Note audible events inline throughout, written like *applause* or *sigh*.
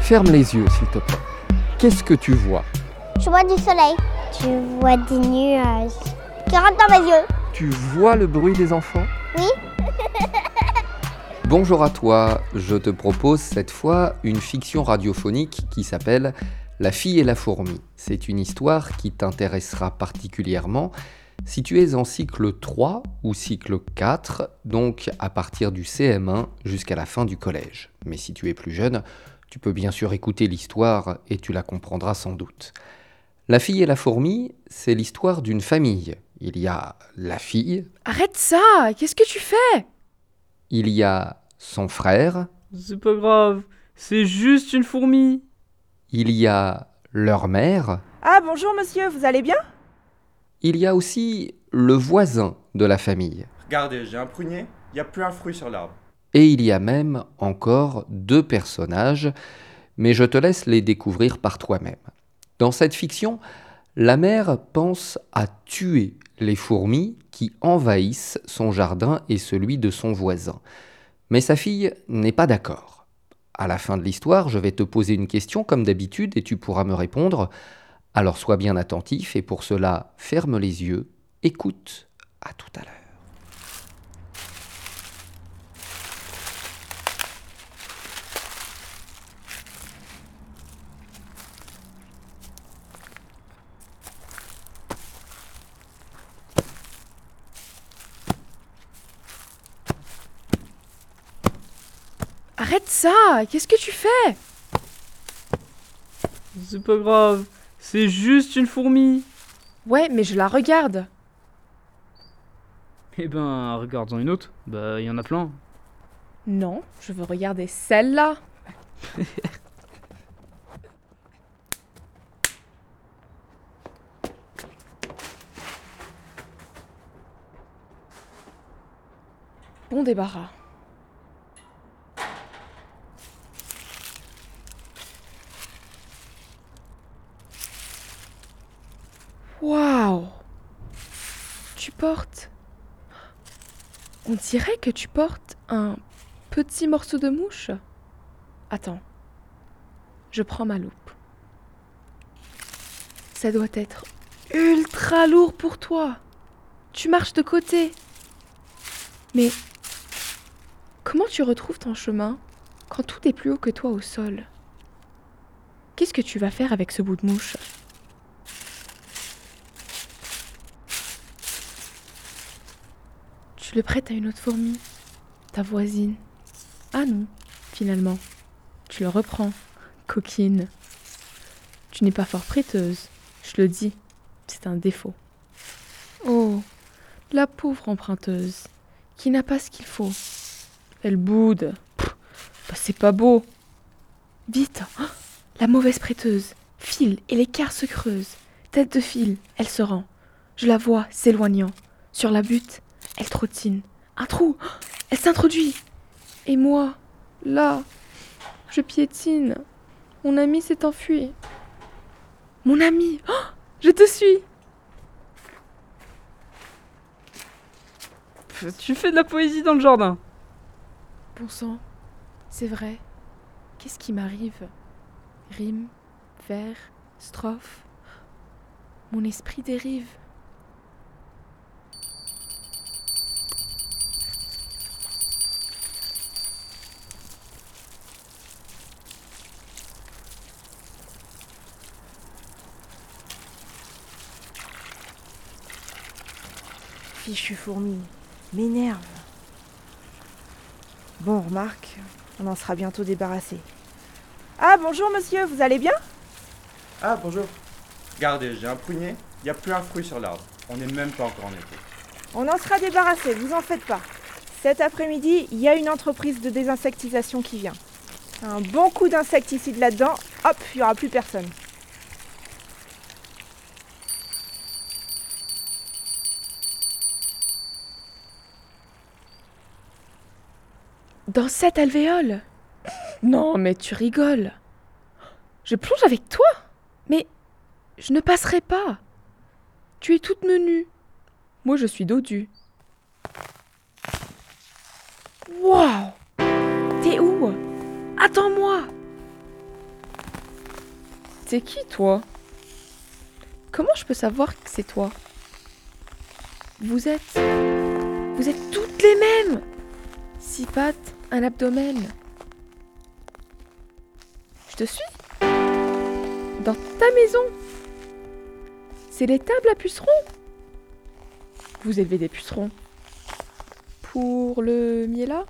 Ferme les yeux, s'il te plaît. Qu'est-ce que tu vois? Je vois du soleil. Tu vois des nuages qui rentrent dans mes yeux. Tu vois le bruit des enfants? Oui. Bonjour à toi, je te propose cette fois une fiction radiophonique qui s'appelle La fille et la fourmi. C'est une histoire qui t'intéressera particulièrement si tu es en cycle 3 ou cycle 4, donc à partir du CM1 jusqu'à la fin du collège. Mais si tu es plus jeune, tu peux bien sûr écouter l'histoire et tu la comprendras sans doute. La fille et la fourmi, c'est l'histoire d'une famille. Il y a la fille, Arrête ça Qu'est-ce que tu fais? Il y a son frère, C'est pas grave, c'est juste une fourmi. il y a leur mère, Ah bonjour monsieur, vous allez bien? Il y a aussi le voisin de la famille. Regardez, j'ai un prunier, il n'y a plus un fruit sur l'arbre. Et il y a même encore deux personnages, mais je te laisse les découvrir par toi-même. Dans cette fiction, la mère pense à tuer les fourmis qui envahissent son jardin et celui de son voisin. Mais sa fille n'est pas d'accord. À la fin de l'histoire, je vais te poser une question comme d'habitude et tu pourras me répondre. Alors sois bien attentif et pour cela, ferme les yeux, écoute, à tout à l'heure. Arrête ça! Qu'est-ce que tu fais? C'est pas grave, c'est juste une fourmi. Ouais, mais je la regarde. Eh ben, regarde-en une autre. Bah, il y en a plein. Non, je veux regarder celle-là. *laughs* bon débarras. Waouh Tu portes... On dirait que tu portes un petit morceau de mouche. Attends. Je prends ma loupe. Ça doit être ultra lourd pour toi. Tu marches de côté. Mais comment tu retrouves ton chemin quand tout est plus haut que toi au sol? Qu'est-ce que tu vas faire avec ce bout de mouche? Tu le prêtes à une autre fourmi, ta voisine. Ah non, finalement, tu le reprends, coquine. Tu n'es pas fort prêteuse, je le dis, c'est un défaut. Oh, la pauvre emprunteuse, qui n'a pas ce qu'il faut. Elle boude. Bah, c'est pas beau. Vite, ah, la mauvaise prêteuse, file et l'écart se creuse. Tête de fil, elle se rend. Je la vois s'éloignant. Sur la butte, elle trottine. Un trou Elle s'introduit Et moi, là, je piétine. Mon ami s'est enfui. Mon ami Oh, Je te suis Pff, Tu fais de la poésie dans le jardin. Bon sang, c'est vrai. Qu'est-ce qui m'arrive? Rime, vers, strophe. Mon esprit dérive. Fichu fourmi, m'énerve. Bon, remarque, on en sera bientôt débarrassé. Ah bonjour monsieur, vous allez bien? Ah bonjour. Regardez, j'ai un prunier, il n'y a plus un fruit sur l'arbre. On n'est même pas encore en été. On en sera débarrassé, vous en faites pas. Cet après-midi, il y a une entreprise de désinsectisation qui vient. Un bon coup d'insecticide là-dedans, hop, il n'y aura plus personne. Dans cette alvéole Non, mais tu rigoles. Je plonge avec toi Mais je ne passerai pas. Tu es toute menue. Moi, je suis dodue. Waouh T'es où? Attends-moi T'es qui, toi? Comment je peux savoir que c'est toi? Vous êtes... Vous êtes toutes les mêmes Six pattes, un abdomen. Je te suis. Dans ta maison. C'est l'étable à pucerons. Vous élevez des pucerons. Pour le miela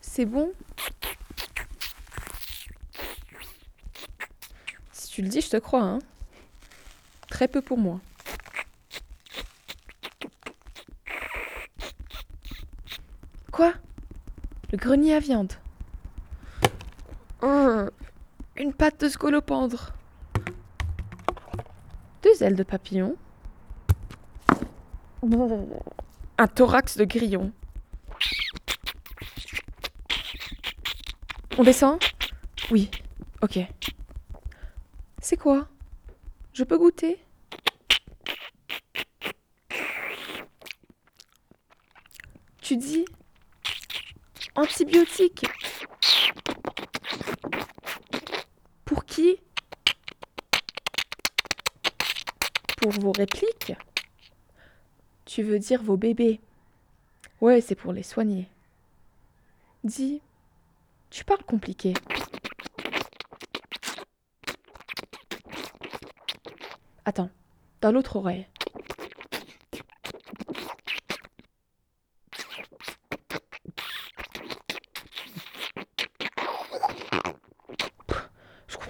C'est bon. Si tu le dis, je te crois, hein. Très peu pour moi. Quoi Le grenier à viande. Une patte de scolopendre. Deux ailes de papillon. Un thorax de grillon. On descend? Oui, ok. C'est quoi? Je peux goûter? Tu dis antibiotiques. Pour qui? Pour vos répliques Tu veux dire vos bébés Ouais, c'est pour les soigner. Dis, tu parles compliqué. Attends, dans l'autre oreille. Pff, Je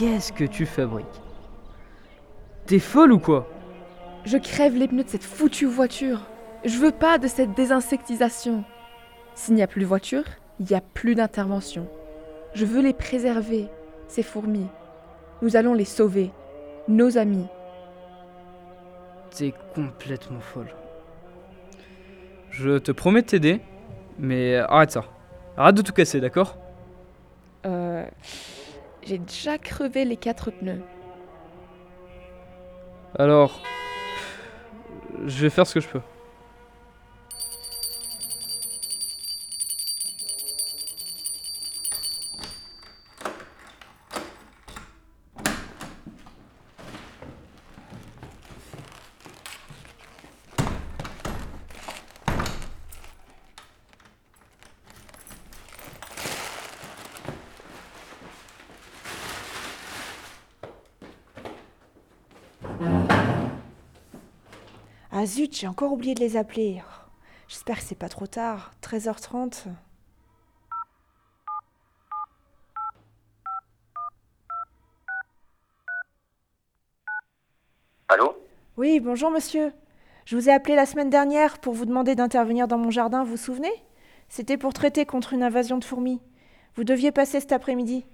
qu'est-ce que tu fabriques T'es folle ou quoi Je crève les pneus de cette foutue voiture. Je veux pas de cette désinsectisation. S'il n'y a plus de voiture, il n'y a plus d'intervention. Je veux les préserver, ces fourmis. Nous allons les sauver, nos amis. T'es complètement folle. Je te promets de t'aider, mais arrête ça. Arrête de tout casser, d'accord? Euh. J'ai déjà crevé les quatre pneus. Alors, je vais faire ce que je peux. Ah zut, j'ai encore oublié de les appeler. J'espère que c'est pas trop tard. 13h30. Allô? Oui, bonjour monsieur. Je vous ai appelé la semaine dernière pour vous demander d'intervenir dans mon jardin, vous vous souvenez? C'était pour traiter contre une invasion de fourmis. Vous deviez passer cet après-midi.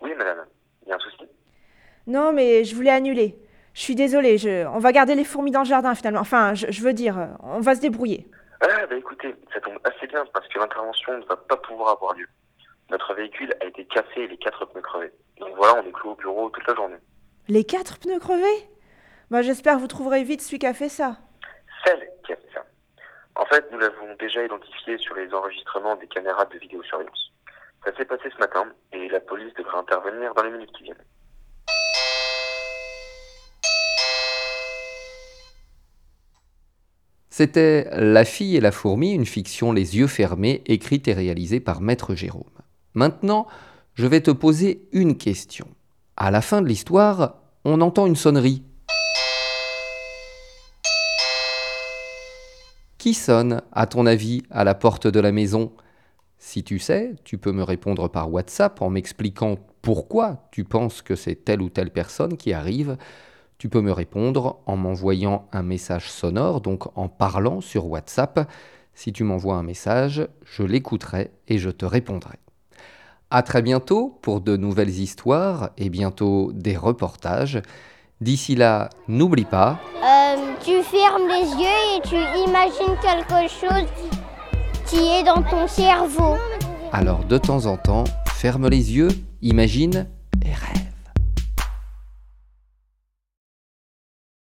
Oui, madame. Il y a un souci? Non, mais je voulais annuler. Je suis désolée, je... on va garder les fourmis dans le jardin finalement. Enfin, je, je veux dire, on va se débrouiller. Ah, bah écoutez, ça tombe assez bien parce que l'intervention ne va pas pouvoir avoir lieu. Notre véhicule a été cassé et les quatre pneus crevés. Donc voilà, on est clos au bureau toute la journée. Les quatre pneus crevés? Bah j'espère que vous trouverez vite celui qui a fait ça. Celle qui a fait ça. En fait, nous l'avons déjà identifié sur les enregistrements des caméras de vidéosurveillance. Ça s'est passé ce matin et la police devrait intervenir dans les minutes qui viennent. C'était La fille et la fourmi, une fiction les yeux fermés, écrite et réalisée par Maître Jérôme. Maintenant, je vais te poser une question. À la fin de l'histoire, on entend une sonnerie. Qui sonne, à ton avis, à la porte de la maison? Si tu sais, tu peux me répondre par WhatsApp en m'expliquant pourquoi tu penses que c'est telle ou telle personne qui arrive. Tu peux me répondre en m'envoyant un message sonore, donc en parlant sur WhatsApp. Si tu m'envoies un message, je l'écouterai et je te répondrai. À très bientôt pour de nouvelles histoires et bientôt des reportages. D'ici là, n'oublie pas. Euh, tu fermes les yeux et tu imagines quelque chose qui est dans ton cerveau. Alors de temps en temps, ferme les yeux, imagine